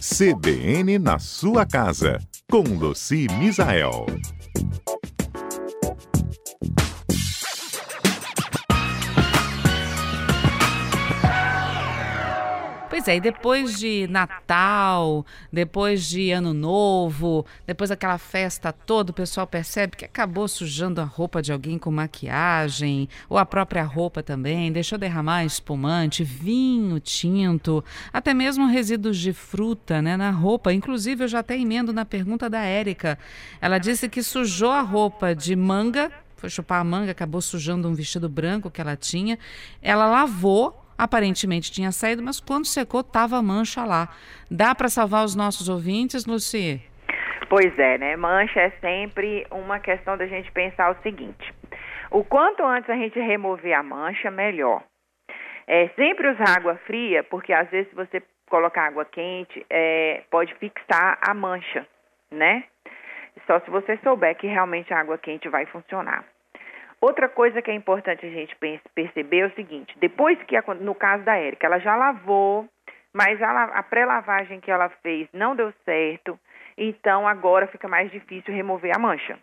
CBN na sua casa, com Luci Misael. É, e depois de Natal, depois de Ano Novo, depois daquela festa toda, o pessoal percebe que acabou sujando a roupa de alguém com maquiagem, ou a própria roupa também, deixou derramar espumante, vinho tinto, até mesmo resíduos de fruta né, na roupa. Inclusive, eu já até emendo na pergunta da Érica. Ela disse que sujou a roupa de manga, foi chupar a manga, acabou sujando um vestido branco que ela tinha. Ela lavou Aparentemente tinha saído, mas quando secou, tava mancha lá. Dá para salvar os nossos ouvintes, Luci? Pois é, né? Mancha é sempre uma questão da gente pensar o seguinte: o quanto antes a gente remover a mancha, melhor. É sempre usar água fria, porque às vezes se você colocar água quente, é, pode fixar a mancha, né? Só se você souber que realmente a água quente vai funcionar. Outra coisa que é importante a gente perceber é o seguinte: depois que, no caso da Érica, ela já lavou, mas a, a pré-lavagem que ela fez não deu certo, então agora fica mais difícil remover a mancha.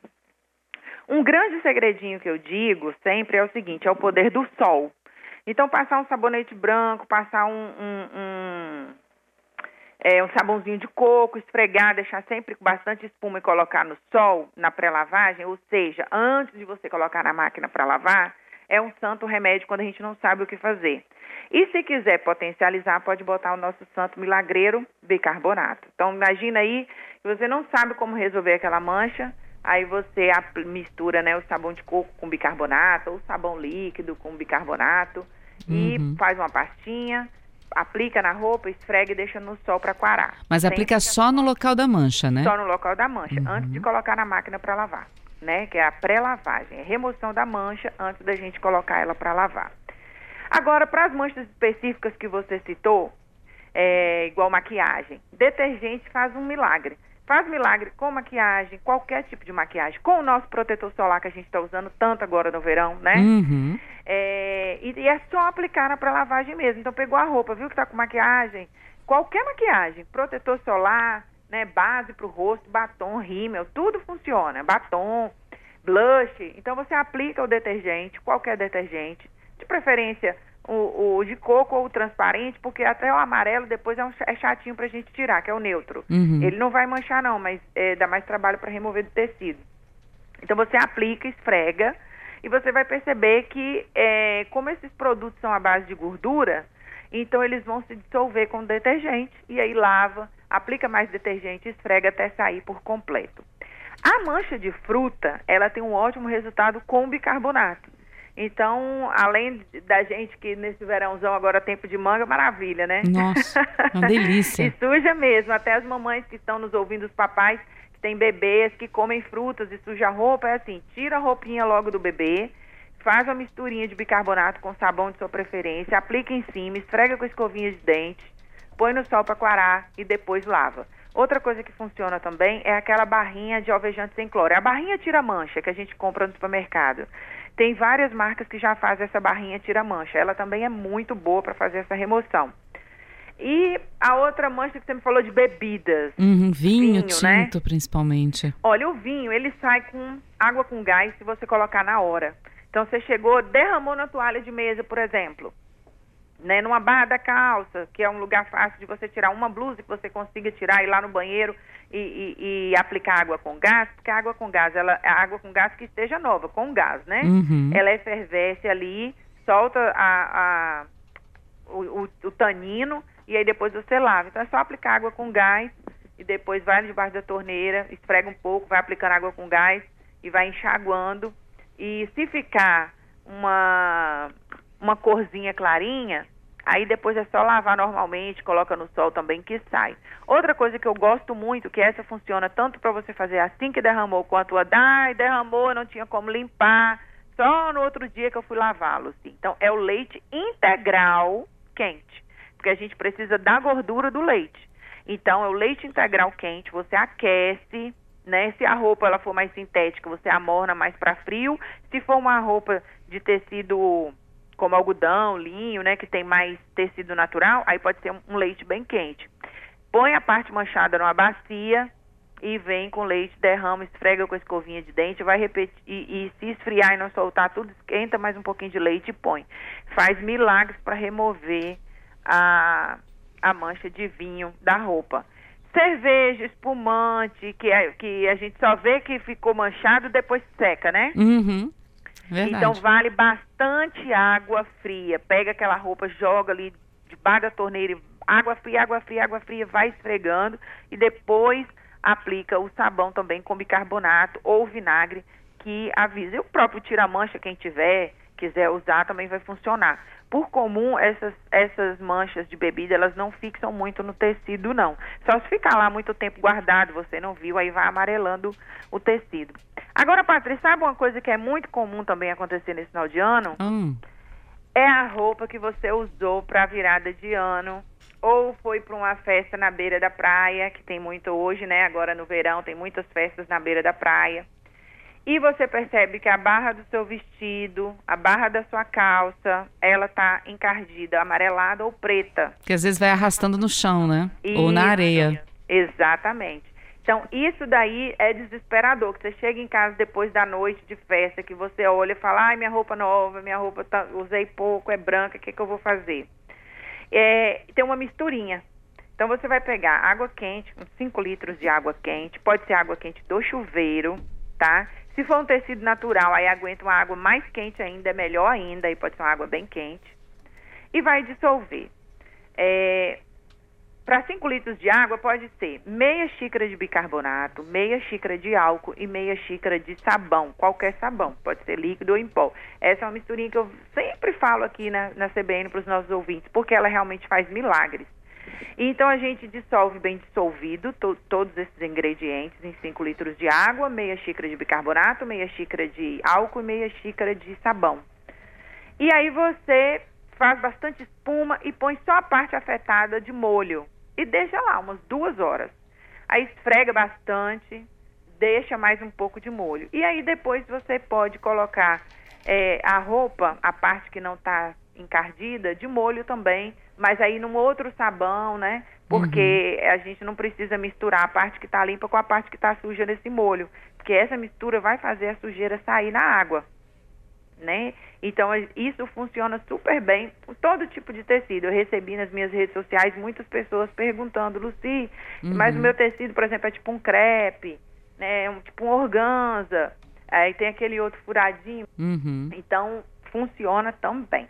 Um grande segredinho que eu digo sempre é o seguinte: é o poder do sol. Então, passar um sabonete branco, passar um, um, um é, um sabãozinho de coco, esfregar, deixar sempre com bastante espuma e colocar no sol, na pré-lavagem, ou seja, antes de você colocar na máquina para lavar, é um santo remédio quando a gente não sabe o que fazer. E se quiser potencializar, pode botar o nosso santo milagreiro bicarbonato. Então, imagina aí que você não sabe como resolver aquela mancha, aí você mistura né, o sabão de coco com bicarbonato, ou sabão líquido com bicarbonato, uhum. e faz uma pastinha, aplica na roupa, esfrega e deixa no sol para quarar. Mas aplica só no local da mancha, né? Só no local da mancha, uhum. antes de colocar na máquina para lavar, né? Que é a pré-lavagem, a remoção da mancha antes da gente colocar ela para lavar. Agora, para as manchas específicas que você citou, é, igual maquiagem, detergente faz um milagre. Faz milagre com maquiagem, qualquer tipo de maquiagem, com o nosso protetor solar que a gente está usando tanto agora no verão, né? Uhum. É, e, e, é só aplicar na pré-lavagem mesmo. Então pegou a roupa, viu que está com maquiagem, qualquer maquiagem, protetor solar, né, base para o rosto, batom, rímel, tudo funciona. Batom, blush. Então você aplica o detergente, qualquer detergente, de preferência o, o, de coco ou o transparente, porque até o amarelo depois é, um, é chatinho pra gente tirar, que é o neutro. Uhum. Ele não vai manchar não, mas é, dá mais trabalho para remover do tecido. Então você aplica, esfrega e você vai perceber que é, como esses produtos são à base de gordura, então eles vão se dissolver com detergente e aí lava, aplica mais detergente, esfrega até sair por completo. A mancha de fruta, ela tem um ótimo resultado com bicarbonato. Então, além da gente que nesse verãozão agora tempo de manga, maravilha, né? Nossa, uma delícia. e suja mesmo, até as mamães que estão nos ouvindo, os papais que têm bebês, que comem frutas e suja a roupa, é assim, tira a roupinha logo do bebê, faz uma misturinha de bicarbonato com sabão de sua preferência, aplica em cima, esfrega com escovinha de dente, põe no sol para quarar e depois lava. Outra coisa que funciona também é aquela barrinha de alvejante sem cloro. É a barrinha tira-mancha que a gente compra no supermercado. Tem várias marcas que já fazem essa barrinha tira-mancha. Ela também é muito boa para fazer essa remoção. E a outra mancha que você me falou de bebidas. Uhum, vinho, vinho, né? tinto, né? principalmente. Olha, o vinho, ele sai com água com gás se você colocar na hora. Então, você chegou, derramou na toalha de mesa, por exemplo né, numa barra da calça, que é um lugar fácil de você tirar uma blusa que você consiga tirar e ir lá no banheiro e, e, e, aplicar água com gás, porque a água com gás, ela é água com gás que esteja nova, com gás, né? Uhum. Ela efervesce ali, solta a, a o, o, o, tanino e aí depois você lava. Então é só aplicar água com gás e depois vai debaixo da torneira, esfrega um pouco, vai aplicando água com gás e vai enxaguando. E se ficar uma, uma corzinha clarinha, Aí depois é só lavar normalmente, coloca no sol também que sai. Outra coisa que eu gosto muito, que essa funciona tanto para você fazer assim que derramou, quanto a ai, derramou, não tinha como limpar, só no outro dia que eu fui lavá-lo. Assim. Então é o leite integral quente, porque a gente precisa da gordura do leite. Então é o leite integral quente, você aquece, né? Se a roupa ela for mais sintética, você amorna mais para frio. Se for uma roupa de tecido como algodão, linho, né, que tem mais tecido natural, aí pode ser um, leite bem quente. põe a parte manchada numa bacia e vem com leite, derrama, esfrega com a escovinha de dente, vai repetir e, e se esfriar e não soltar tudo, esquenta mais um pouquinho de leite e põe. Faz milagres para remover a, a mancha de vinho da roupa. Cerveja, espumante, que, é, que a gente só vê que ficou manchado depois seca, né? Uhum. Verdade. Então vale bastante água fria. Pega aquela roupa, joga ali debaixo da torneira, água fria, água fria, água fria, vai esfregando e depois aplica o sabão também com bicarbonato ou vinagre que avisa. E o próprio tira-mancha, quem tiver, quiser usar, também vai funcionar. Por comum, essas, essas manchas de bebida, elas não fixam muito no tecido, não. Só se ficar lá muito tempo guardado, você não viu, aí vai amarelando o tecido. Agora, Patrícia, sabe uma coisa que é muito comum também acontecer nesse final de ano? Hum. É a roupa que você usou para a virada de ano ou foi para uma festa na beira da praia, que tem muito hoje, né? Agora no verão tem muitas festas na beira da praia. E você percebe que a barra do seu vestido, a barra da sua calça, ela tá encardida, amarelada ou preta. Que às vezes vai arrastando no chão, né? Isso, ou na areia. Exatamente. Então, isso daí é desesperador, que você chega em casa depois da noite de festa, que você olha e fala, ai, minha roupa nova, minha roupa tá, usei pouco, é branca, o que, que eu vou fazer? é, tem uma misturinha. Então você vai pegar água quente, uns 5 litros de água quente, pode ser água quente do chuveiro, tá? Se for um tecido natural, aí aguenta uma água mais quente ainda, é melhor ainda, aí pode ser uma água bem quente. E vai dissolver. É, Para 5 litros de água, pode ser meia xícara de bicarbonato, meia xícara de álcool e meia xícara de sabão, qualquer sabão, pode ser líquido ou em pó. Essa é uma misturinha que eu sempre falo aqui na, na CBN para os nossos ouvintes, porque ela realmente faz milagres. Então a gente dissolve bem dissolvido to, todos esses ingredientes em 5 litros de água, meia xícara de bicarbonato, meia xícara de álcool e meia xícara de sabão. E aí você faz bastante espuma e põe só a parte afetada de molho e deixa lá umas duas horas. Aí esfrega bastante, deixa mais um pouco de molho. E aí depois você pode colocar é, a roupa, a parte que não está encardida, de molho também, mas aí num outro sabão, né? Porque uhum. a gente não precisa misturar a parte que está limpa com a parte que está suja nesse molho, porque essa mistura vai fazer a sujeira sair na água, né? Então isso funciona super bem com todo tipo de tecido. Eu recebi nas minhas redes sociais muitas pessoas perguntando, Luci, uhum. mas o meu tecido, por exemplo, é tipo um crepe, né? Um, tipo um organza. Aí tem aquele outro furadinho. Uhum. Então, funciona também.